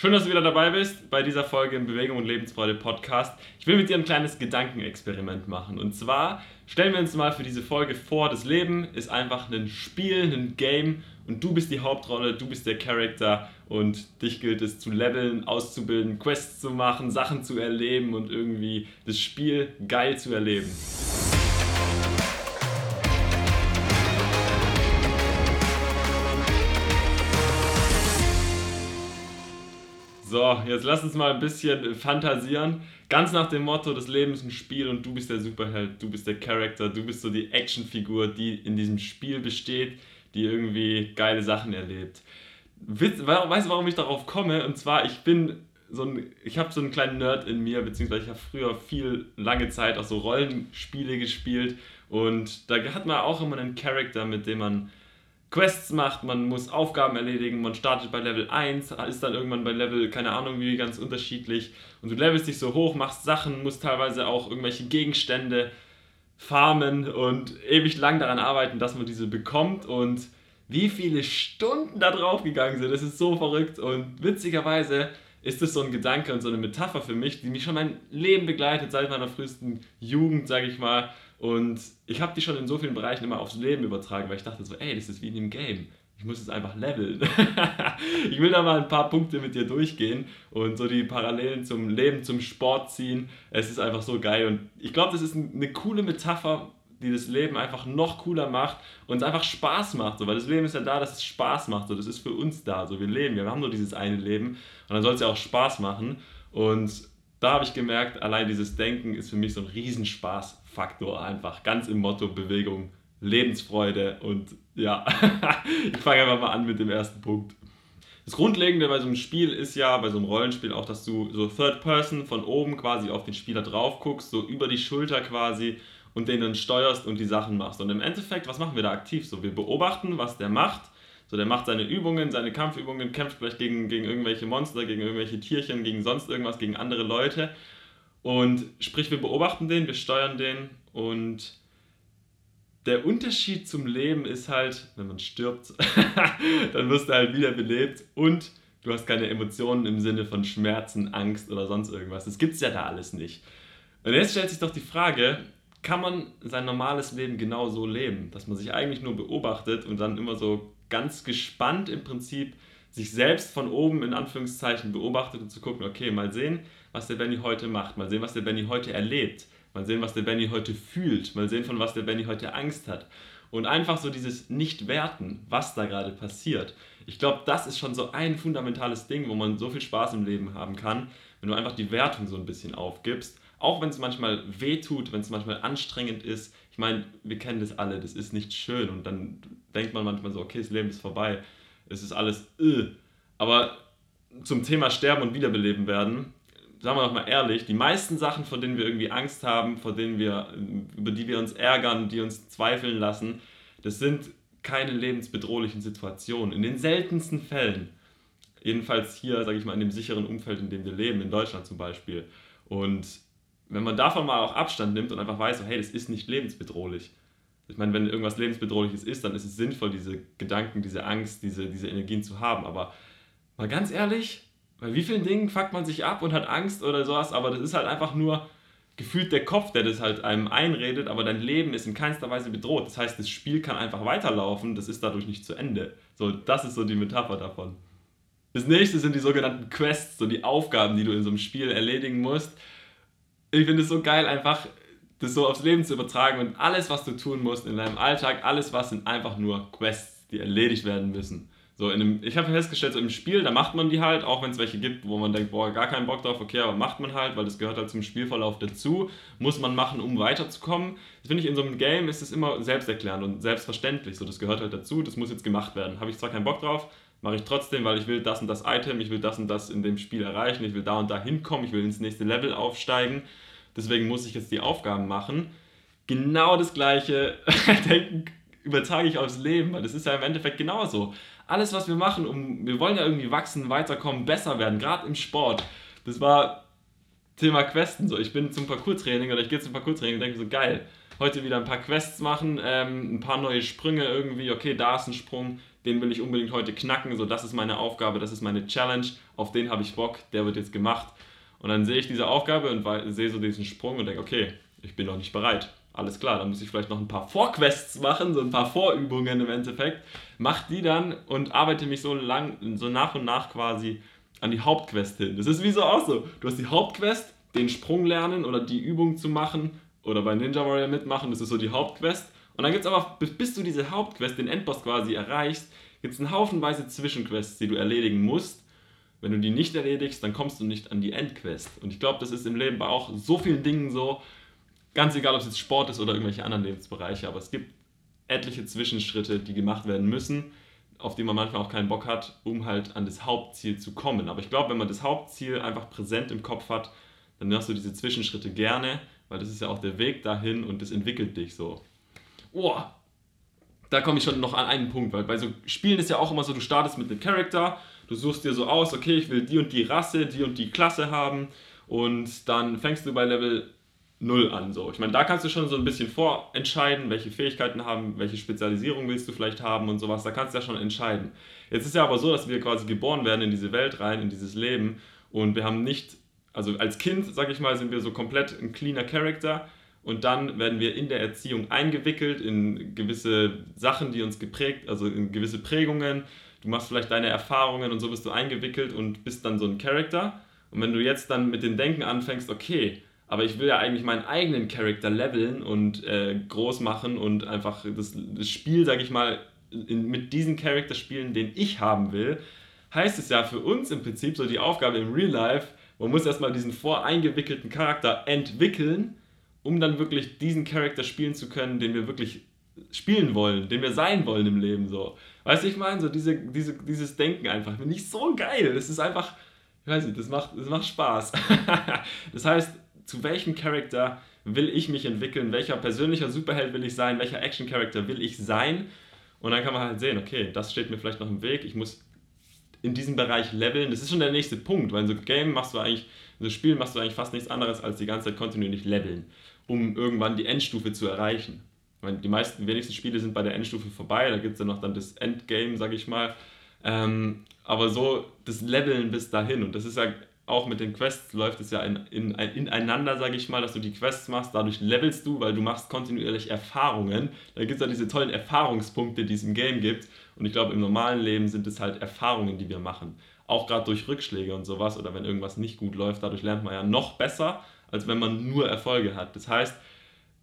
Schön, dass du wieder dabei bist bei dieser Folge im Bewegung und Lebensfreude Podcast. Ich will mit dir ein kleines Gedankenexperiment machen. Und zwar stellen wir uns mal für diese Folge vor, das Leben ist einfach ein Spiel, ein Game und du bist die Hauptrolle, du bist der Charakter und dich gilt es zu leveln, auszubilden, Quests zu machen, Sachen zu erleben und irgendwie das Spiel geil zu erleben. So, jetzt lass uns mal ein bisschen fantasieren. Ganz nach dem Motto, das Leben ist ein Spiel und du bist der Superheld, du bist der Charakter, du bist so die Actionfigur, die in diesem Spiel besteht, die irgendwie geile Sachen erlebt. Weißt du, warum ich darauf komme? Und zwar, ich bin so ein, ich habe so einen kleinen Nerd in mir, beziehungsweise ich habe früher viel, lange Zeit auch so Rollenspiele gespielt und da hat man auch immer einen Charakter, mit dem man Quests macht, man muss Aufgaben erledigen, man startet bei Level 1, ist dann irgendwann bei Level, keine Ahnung wie, ganz unterschiedlich. Und du levelst dich so hoch, machst Sachen, musst teilweise auch irgendwelche Gegenstände farmen und ewig lang daran arbeiten, dass man diese bekommt. Und wie viele Stunden da drauf gegangen sind, das ist so verrückt. Und witzigerweise ist das so ein Gedanke und so eine Metapher für mich, die mich schon mein Leben begleitet, seit meiner frühesten Jugend, sage ich mal. Und ich habe die schon in so vielen Bereichen immer aufs Leben übertragen, weil ich dachte so, ey, das ist wie in dem Game. Ich muss es einfach leveln. ich will da mal ein paar Punkte mit dir durchgehen und so die Parallelen zum Leben, zum Sport ziehen. Es ist einfach so geil und ich glaube, das ist eine coole Metapher, die das Leben einfach noch cooler macht und es einfach Spaß macht. So, weil das Leben ist ja da, dass es Spaß macht. So, das ist für uns da. So, wir leben wir haben nur dieses eine Leben und dann soll es ja auch Spaß machen. Und da habe ich gemerkt, allein dieses Denken ist für mich so ein Riesenspaßfaktor einfach. Ganz im Motto Bewegung, Lebensfreude und ja, ich fange einfach mal an mit dem ersten Punkt. Das Grundlegende bei so einem Spiel ist ja, bei so einem Rollenspiel auch, dass du so Third Person von oben quasi auf den Spieler drauf guckst, so über die Schulter quasi und den dann steuerst und die Sachen machst. Und im Endeffekt, was machen wir da aktiv? So, wir beobachten, was der macht so, der macht seine Übungen, seine Kampfübungen, kämpft vielleicht gegen, gegen irgendwelche Monster, gegen irgendwelche Tierchen, gegen sonst irgendwas, gegen andere Leute. Und sprich, wir beobachten den, wir steuern den und der Unterschied zum Leben ist halt, wenn man stirbt, dann wirst du halt wieder belebt und du hast keine Emotionen im Sinne von Schmerzen, Angst oder sonst irgendwas. Das gibt es ja da alles nicht. Und jetzt stellt sich doch die Frage, kann man sein normales Leben genau so leben, dass man sich eigentlich nur beobachtet und dann immer so ganz gespannt im Prinzip sich selbst von oben in Anführungszeichen beobachtet und zu gucken, okay, mal sehen, was der Benny heute macht, mal sehen, was der Benny heute erlebt, mal sehen, was der Benny heute fühlt, mal sehen, von was der Benny heute Angst hat. Und einfach so dieses Nicht-Werten, was da gerade passiert. Ich glaube, das ist schon so ein fundamentales Ding, wo man so viel Spaß im Leben haben kann, wenn du einfach die Wertung so ein bisschen aufgibst. Auch wenn es manchmal weh tut, wenn es manchmal anstrengend ist, ich meine, wir kennen das alle, das ist nicht schön und dann denkt man manchmal so, okay, das Leben ist vorbei, es ist alles, äh. aber zum Thema Sterben und Wiederbeleben werden, sagen wir doch mal ehrlich, die meisten Sachen, vor denen wir irgendwie Angst haben, vor denen wir, über die wir uns ärgern, die uns zweifeln lassen, das sind keine lebensbedrohlichen Situationen. In den seltensten Fällen. Jedenfalls hier, sage ich mal, in dem sicheren Umfeld, in dem wir leben, in Deutschland zum Beispiel. Und wenn man davon mal auch Abstand nimmt und einfach weiß, so, hey, das ist nicht lebensbedrohlich. Ich meine, wenn irgendwas lebensbedrohliches ist, dann ist es sinnvoll, diese Gedanken, diese Angst, diese, diese Energien zu haben. Aber mal ganz ehrlich, bei wie vielen Dingen fuckt man sich ab und hat Angst oder sowas, aber das ist halt einfach nur gefühlt der Kopf, der das halt einem einredet, aber dein Leben ist in keinster Weise bedroht. Das heißt, das Spiel kann einfach weiterlaufen, das ist dadurch nicht zu Ende. So, das ist so die Metapher davon. Das nächste sind die sogenannten Quests, so die Aufgaben, die du in so einem Spiel erledigen musst ich finde es so geil, einfach das so aufs Leben zu übertragen und alles, was du tun musst in deinem Alltag, alles, was sind einfach nur Quests, die erledigt werden müssen. So in einem, ich habe festgestellt, so im Spiel, da macht man die halt, auch wenn es welche gibt, wo man denkt, boah, gar keinen Bock drauf, okay, aber macht man halt, weil das gehört halt zum Spielverlauf dazu, muss man machen, um weiterzukommen. Das finde ich, in so einem Game ist es immer selbsterklärend und selbstverständlich, so das gehört halt dazu, das muss jetzt gemacht werden. Habe ich zwar keinen Bock drauf, mache ich trotzdem, weil ich will das und das Item, ich will das und das in dem Spiel erreichen, ich will da und da hinkommen, ich will ins nächste Level aufsteigen deswegen muss ich jetzt die Aufgaben machen. Genau das gleiche Denken übertrage ich aufs Leben, weil das ist ja im Endeffekt genauso. Alles, was wir machen, um, wir wollen ja irgendwie wachsen, weiterkommen, besser werden, gerade im Sport. Das war Thema Questen so. Ich bin zum Parcours-Training oder ich gehe zum Parcours-Training und denke so, geil, heute wieder ein paar Quests machen, ähm, ein paar neue Sprünge irgendwie, okay, da ist ein Sprung, den will ich unbedingt heute knacken, so das ist meine Aufgabe, das ist meine Challenge, auf den habe ich Bock, der wird jetzt gemacht. Und dann sehe ich diese Aufgabe und sehe so diesen Sprung und denke, okay, ich bin noch nicht bereit. Alles klar, dann muss ich vielleicht noch ein paar Vorquests machen, so ein paar Vorübungen im Endeffekt. Mach die dann und arbeite mich so lang, so nach und nach quasi an die Hauptquest hin. Das ist wie so auch so. Du hast die Hauptquest, den Sprung lernen oder die Übung zu machen oder bei Ninja Warrior mitmachen, das ist so die Hauptquest. Und dann gibt es aber, bis du diese Hauptquest, den Endboss quasi erreichst, gibt es einen Haufenweise Zwischenquests, die du erledigen musst. Wenn du die nicht erledigst, dann kommst du nicht an die Endquest. Und ich glaube, das ist im Leben bei auch so vielen Dingen so. Ganz egal, ob es jetzt Sport ist oder irgendwelche anderen Lebensbereiche, aber es gibt etliche Zwischenschritte, die gemacht werden müssen, auf die man manchmal auch keinen Bock hat, um halt an das Hauptziel zu kommen. Aber ich glaube, wenn man das Hauptziel einfach präsent im Kopf hat, dann machst du diese Zwischenschritte gerne, weil das ist ja auch der Weg dahin und das entwickelt dich so. Oh, da komme ich schon noch an einen Punkt, weil bei so Spielen ist ja auch immer so, du startest mit einem Charakter, du suchst dir so aus, okay, ich will die und die Rasse, die und die Klasse haben und dann fängst du bei Level null an. So. Ich meine, da kannst du schon so ein bisschen vorentscheiden, welche Fähigkeiten haben, welche Spezialisierung willst du vielleicht haben und sowas. Da kannst du ja schon entscheiden. Jetzt ist ja aber so, dass wir quasi geboren werden in diese Welt rein, in dieses Leben und wir haben nicht, also als Kind, sag ich mal, sind wir so komplett ein cleaner Charakter und dann werden wir in der Erziehung eingewickelt in gewisse Sachen, die uns geprägt, also in gewisse Prägungen. Du machst vielleicht deine Erfahrungen und so bist du eingewickelt und bist dann so ein Charakter. Und wenn du jetzt dann mit dem Denken anfängst, okay, aber ich will ja eigentlich meinen eigenen Charakter leveln und äh, groß machen und einfach das, das Spiel, sag ich mal, in, mit diesem Charakter spielen, den ich haben will, heißt es ja für uns im Prinzip so die Aufgabe im Real Life, man muss erstmal diesen voreingewickelten Charakter entwickeln, um dann wirklich diesen Charakter spielen zu können, den wir wirklich spielen wollen, den wir sein wollen im Leben so. Weißt du, ich meine, so diese, diese, dieses Denken einfach, finde ich so geil. Das ist einfach, ich weiß nicht, das macht, das macht Spaß. das heißt, zu welchem Charakter will ich mich entwickeln, welcher persönlicher Superheld will ich sein, welcher Action-Charakter will ich sein. Und dann kann man halt sehen, okay, das steht mir vielleicht noch im Weg, ich muss in diesem Bereich leveln. Das ist schon der nächste Punkt, weil in so Game machst du eigentlich, in so Spiel machst du eigentlich fast nichts anderes, als die ganze Zeit kontinuierlich leveln, um irgendwann die Endstufe zu erreichen. Meine, die meisten, wenigsten Spiele sind bei der Endstufe vorbei, da gibt es ja noch dann das Endgame, sag ich mal. Ähm, aber so das Leveln bis dahin und das ist ja auch mit den Quests läuft es ja in, in, ineinander, sage ich mal, dass du die Quests machst, dadurch levelst du, weil du machst kontinuierlich Erfahrungen. Da gibt es ja diese tollen Erfahrungspunkte, die es im Game gibt. Und ich glaube, im normalen Leben sind es halt Erfahrungen, die wir machen. Auch gerade durch Rückschläge und sowas oder wenn irgendwas nicht gut läuft, dadurch lernt man ja noch besser, als wenn man nur Erfolge hat. Das heißt,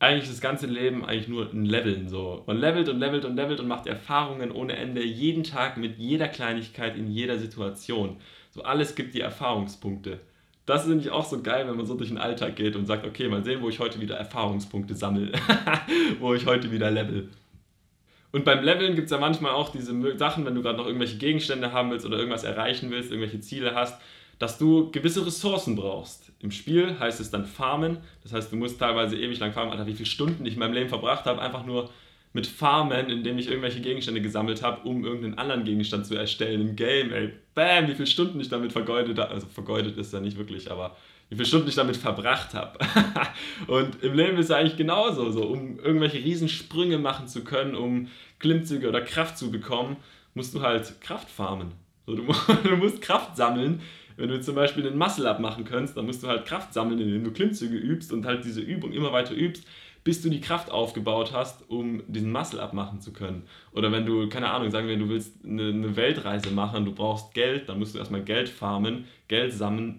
eigentlich das ganze Leben eigentlich nur ein Leveln so. Man levelt und levelt und levelt und macht Erfahrungen ohne Ende, jeden Tag mit jeder Kleinigkeit in jeder Situation. So alles gibt die Erfahrungspunkte. Das ist nämlich auch so geil, wenn man so durch den Alltag geht und sagt, okay, mal sehen, wo ich heute wieder Erfahrungspunkte sammle, wo ich heute wieder level. Und beim Leveln gibt es ja manchmal auch diese Sachen, wenn du gerade noch irgendwelche Gegenstände haben willst oder irgendwas erreichen willst, irgendwelche Ziele hast, dass du gewisse Ressourcen brauchst. Im Spiel heißt es dann Farmen. Das heißt, du musst teilweise ewig lang farmen. Alter, wie viele Stunden ich in meinem Leben verbracht habe, einfach nur mit Farmen, indem ich irgendwelche Gegenstände gesammelt habe, um irgendeinen anderen Gegenstand zu erstellen im Game. Ey, bam, wie viele Stunden ich damit vergeudet habe. Also vergeudet ist ja nicht wirklich, aber wie viele Stunden ich damit verbracht habe. und im Leben ist es eigentlich genauso, so, um irgendwelche Riesensprünge machen zu können, um Klimmzüge oder Kraft zu bekommen, musst du halt Kraft farmen. So, du, du musst Kraft sammeln. Wenn du zum Beispiel einen Muscle-Up machen kannst, dann musst du halt Kraft sammeln, indem du Klimmzüge übst und halt diese Übung immer weiter übst bis du die Kraft aufgebaut hast, um diesen Muscle abmachen zu können. Oder wenn du, keine Ahnung, sagen wir, du willst eine, eine Weltreise machen, du brauchst Geld, dann musst du erstmal Geld farmen, Geld sammeln,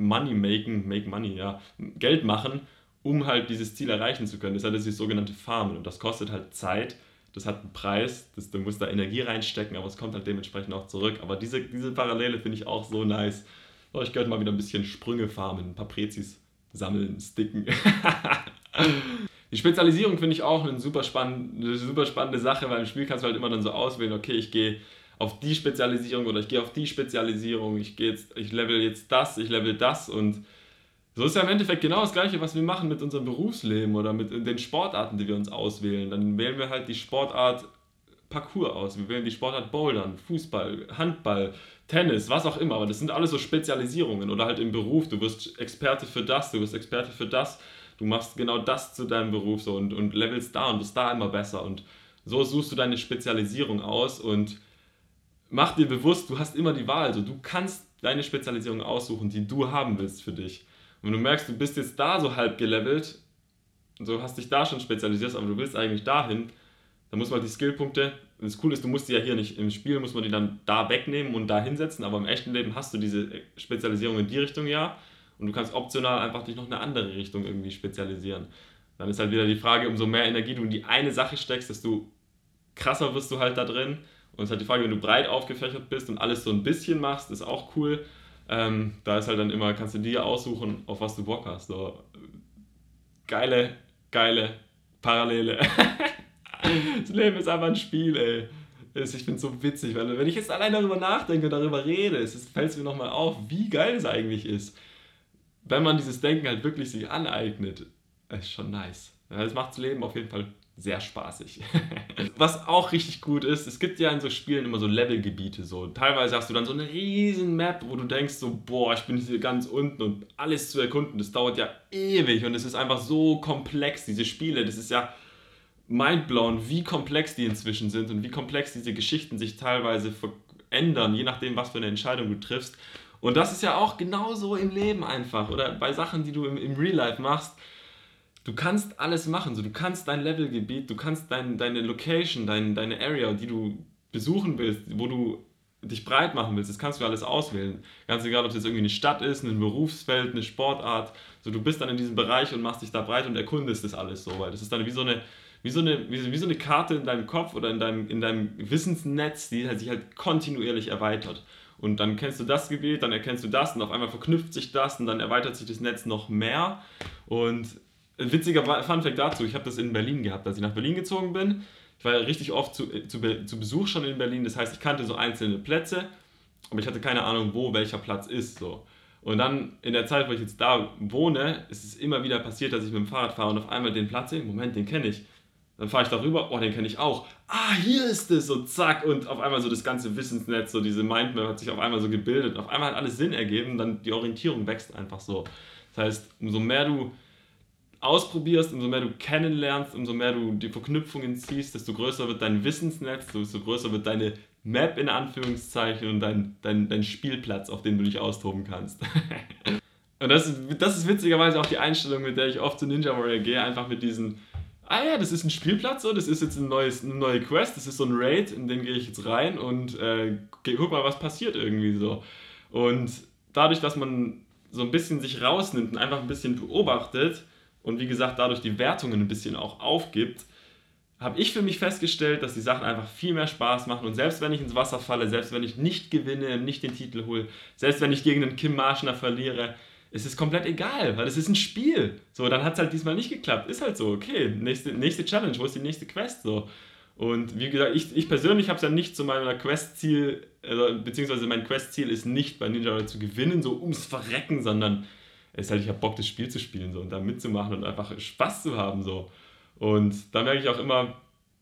Money making, make money, ja, Geld machen, um halt dieses Ziel erreichen zu können. Das ist halt das sogenannte Farmen und das kostet halt Zeit, das hat einen Preis, das, du musst da Energie reinstecken, aber es kommt halt dementsprechend auch zurück. Aber diese, diese Parallele finde ich auch so nice. So, ich könnte mal wieder ein bisschen Sprünge farmen, ein paar Prezis sammeln, sticken. Die Spezialisierung finde ich auch eine super, spann eine super spannende Sache, weil im Spiel kannst du halt immer dann so auswählen, okay, ich gehe auf die Spezialisierung oder ich gehe auf die Spezialisierung, ich gehe jetzt, ich level jetzt das, ich level das und so ist ja im Endeffekt genau das gleiche, was wir machen mit unserem Berufsleben oder mit den Sportarten, die wir uns auswählen. Dann wählen wir halt die Sportart Parcours aus. Wir wählen die Sportart Bouldern, Fußball, Handball, Tennis, was auch immer. Aber das sind alles so Spezialisierungen oder halt im Beruf. Du wirst Experte für das, du wirst Experte für das du machst genau das zu deinem Beruf so und, und levelst da und bist da immer besser und so suchst du deine Spezialisierung aus und mach dir bewusst, du hast immer die Wahl. Also du kannst deine Spezialisierung aussuchen, die du haben willst für dich. Und du merkst, du bist jetzt da so halb gelevelt, so hast dich da schon spezialisiert, aber du willst eigentlich dahin, dann muss man die Skillpunkte, das Coole ist, du musst die ja hier nicht im Spiel, muss man die dann da wegnehmen und da hinsetzen, aber im echten Leben hast du diese Spezialisierung in die Richtung ja und du kannst optional einfach dich noch in eine andere Richtung irgendwie spezialisieren. Dann ist halt wieder die Frage, umso mehr Energie du in die eine Sache steckst, desto krasser wirst du halt da drin. Und es ist halt die Frage, wenn du breit aufgefächert bist und alles so ein bisschen machst, ist auch cool. Ähm, da ist halt dann immer, kannst du dir aussuchen, auf was du Bock hast. So, geile, geile Parallele. das Leben ist einfach ein Spiel, ey. Ich finde es so witzig, weil wenn ich jetzt allein darüber nachdenke darüber rede, fällt es mir nochmal auf, wie geil es eigentlich ist. Wenn man dieses Denken halt wirklich sich aneignet, ist schon nice. Das macht das Leben auf jeden Fall sehr spaßig. Was auch richtig gut ist, es gibt ja in so Spielen immer so Levelgebiete. So. Teilweise hast du dann so eine riesen Map, wo du denkst so, boah, ich bin hier ganz unten und alles zu erkunden, das dauert ja ewig und es ist einfach so komplex, diese Spiele. Das ist ja mindblown, wie komplex die inzwischen sind und wie komplex diese Geschichten sich teilweise verändern, je nachdem, was für eine Entscheidung du triffst. Und das ist ja auch genauso im Leben einfach oder bei Sachen, die du im, im Real Life machst du kannst alles machen. So, du kannst dein Levelgebiet, du kannst dein, deine Location, dein, deine Area, die du besuchen willst, wo du dich breit machen willst, das kannst du alles auswählen. Ganz egal, ob es jetzt irgendwie eine Stadt ist, ein Berufsfeld, eine Sportart. So, du bist dann in diesem Bereich und machst dich da breit und erkundest das alles so, weil das ist dann wie so eine, wie so eine, wie, so eine Karte in deinem Kopf oder in deinem, in deinem Wissensnetz, die halt sich halt kontinuierlich erweitert. Und dann kennst du das Gebiet, dann erkennst du das und auf einmal verknüpft sich das und dann erweitert sich das Netz noch mehr. Und witziger Funfact dazu, ich habe das in Berlin gehabt, als ich nach Berlin gezogen bin. Ich war ja richtig oft zu, äh, zu, zu Besuch schon in Berlin, das heißt, ich kannte so einzelne Plätze, aber ich hatte keine Ahnung, wo welcher Platz ist. So. Und dann in der Zeit, wo ich jetzt da wohne, ist es immer wieder passiert, dass ich mit dem Fahrrad fahre und auf einmal den Platz sehe, Moment, den kenne ich. Dann fahre ich darüber, oh, den kenne ich auch. Ah, hier ist es, so zack. Und auf einmal so das ganze Wissensnetz, so diese Mindmap hat sich auf einmal so gebildet. Auf einmal hat alles Sinn ergeben, dann die Orientierung wächst einfach so. Das heißt, umso mehr du ausprobierst, umso mehr du kennenlernst, umso mehr du die Verknüpfungen ziehst, desto größer wird dein Wissensnetz, desto größer wird deine Map in Anführungszeichen und dein, dein, dein Spielplatz, auf dem du dich austoben kannst. und das ist, das ist witzigerweise auch die Einstellung, mit der ich oft zu Ninja Warrior gehe, einfach mit diesen, ah ja, das ist ein Spielplatz, so, das ist jetzt ein neues, eine neue Quest, das ist so ein Raid, in den gehe ich jetzt rein und äh, guck mal, was passiert irgendwie so. Und dadurch, dass man so ein bisschen sich rausnimmt und einfach ein bisschen beobachtet, und wie gesagt dadurch die Wertungen ein bisschen auch aufgibt, habe ich für mich festgestellt, dass die Sachen einfach viel mehr Spaß machen. Und selbst wenn ich ins Wasser falle, selbst wenn ich nicht gewinne, nicht den Titel hole, selbst wenn ich gegen einen Kim Marschner verliere, ist es komplett egal, weil es ist ein Spiel. So, dann hat es halt diesmal nicht geklappt. Ist halt so, okay, nächste, nächste Challenge, wo ist die nächste Quest? So. Und wie gesagt, ich, ich persönlich habe es ja nicht zu meiner Quest-Ziel, also, beziehungsweise mein Quest-Ziel ist nicht bei Ninja zu gewinnen, so ums Verrecken, sondern ist halt, ich habe Bock, das Spiel zu spielen so, und da mitzumachen und einfach Spaß zu haben. So. Und da merke ich auch immer,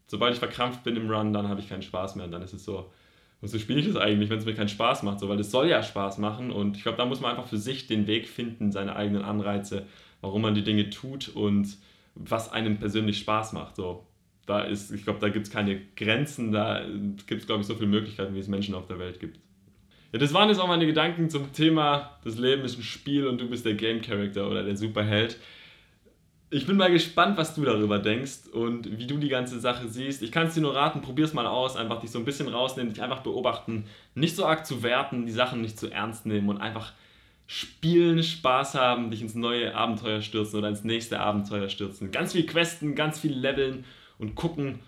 sobald ich verkrampft bin im Run, dann habe ich keinen Spaß mehr. Und dann ist es so, wozu spiele ich das eigentlich, wenn es mir keinen Spaß macht? So, weil es soll ja Spaß machen. Und ich glaube, da muss man einfach für sich den Weg finden, seine eigenen Anreize, warum man die Dinge tut und was einem persönlich Spaß macht. So. Da ist, ich glaube, da gibt es keine Grenzen, da gibt es, glaube ich, so viele Möglichkeiten, wie es Menschen auf der Welt gibt. Ja, das waren jetzt auch meine Gedanken zum Thema, das Leben ist ein Spiel und du bist der Game Character oder der Superheld. Ich bin mal gespannt, was du darüber denkst und wie du die ganze Sache siehst. Ich kann es dir nur raten, probier es mal aus, einfach dich so ein bisschen rausnehmen, dich einfach beobachten, nicht so arg zu werten, die Sachen nicht zu ernst nehmen und einfach spielen, Spaß haben, dich ins neue Abenteuer stürzen oder ins nächste Abenteuer stürzen. Ganz viel Questen, ganz viel Leveln und gucken,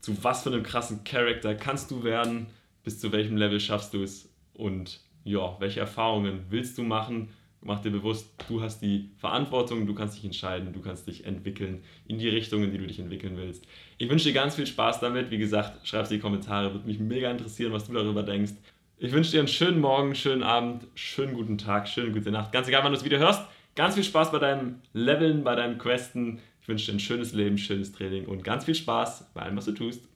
zu was für einem krassen Charakter kannst du werden, bis zu welchem Level schaffst du es und ja, welche Erfahrungen willst du machen? Mach dir bewusst, du hast die Verantwortung, du kannst dich entscheiden, du kannst dich entwickeln in die Richtung, in die du dich entwickeln willst. Ich wünsche dir ganz viel Spaß damit. Wie gesagt, schreib es in die Kommentare, würde mich mega interessieren, was du darüber denkst. Ich wünsche dir einen schönen Morgen, schönen Abend, schönen guten Tag, schöne gute Nacht. Ganz egal, wann du das Video hörst. Ganz viel Spaß bei deinem Leveln, bei deinem Questen. Ich wünsche dir ein schönes Leben, schönes Training und ganz viel Spaß bei allem, was du tust.